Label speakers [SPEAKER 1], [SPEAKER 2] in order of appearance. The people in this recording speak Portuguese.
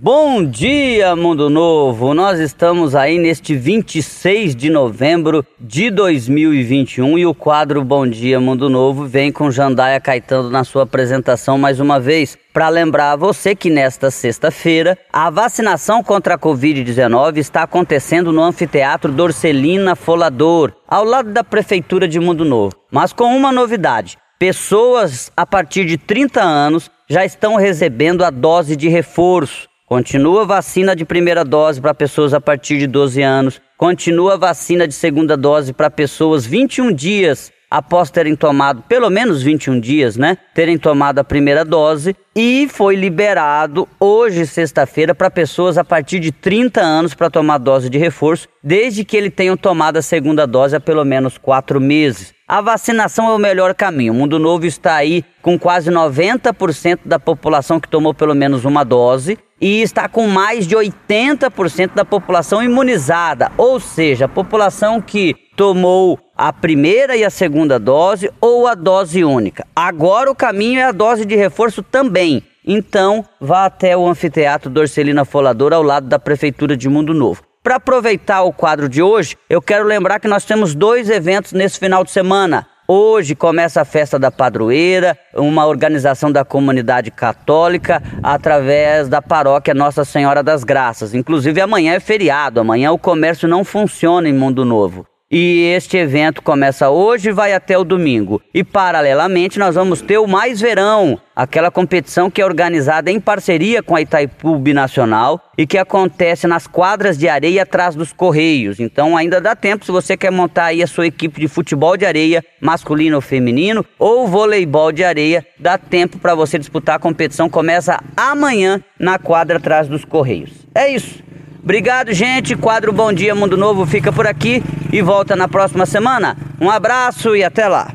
[SPEAKER 1] Bom dia, Mundo Novo! Nós estamos aí neste 26 de novembro de 2021 e o quadro Bom Dia, Mundo Novo vem com Jandaia Caetano na sua apresentação mais uma vez. Para lembrar a você que nesta sexta-feira a vacinação contra a Covid-19 está acontecendo no Anfiteatro Dorcelina Folador, ao lado da Prefeitura de Mundo Novo. Mas com uma novidade: pessoas a partir de 30 anos já estão recebendo a dose de reforço. Continua vacina de primeira dose para pessoas a partir de 12 anos. Continua vacina de segunda dose para pessoas 21 dias após terem tomado pelo menos 21 dias, né? Terem tomado a primeira dose e foi liberado hoje, sexta-feira, para pessoas a partir de 30 anos para tomar dose de reforço, desde que ele tenham tomado a segunda dose há pelo menos quatro meses. A vacinação é o melhor caminho. O Mundo Novo está aí com quase 90% da população que tomou pelo menos uma dose e está com mais de 80% da população imunizada, ou seja, a população que tomou a primeira e a segunda dose ou a dose única. Agora o caminho é a dose de reforço também. Então, vá até o Anfiteatro Dorcelina Folador ao lado da Prefeitura de Mundo Novo. Para aproveitar o quadro de hoje, eu quero lembrar que nós temos dois eventos nesse final de semana. Hoje começa a festa da padroeira, uma organização da comunidade católica através da paróquia Nossa Senhora das Graças. Inclusive amanhã é feriado, amanhã o comércio não funciona em Mundo Novo. E este evento começa hoje e vai até o domingo. E paralelamente nós vamos ter o Mais Verão, aquela competição que é organizada em parceria com a Itaipu Nacional e que acontece nas quadras de areia atrás dos Correios. Então ainda dá tempo se você quer montar aí a sua equipe de futebol de areia, masculino ou feminino, ou voleibol de areia, dá tempo para você disputar a competição. Começa amanhã na quadra atrás dos Correios. É isso. Obrigado, gente. Quadro Bom Dia Mundo Novo fica por aqui e volta na próxima semana. Um abraço e até lá.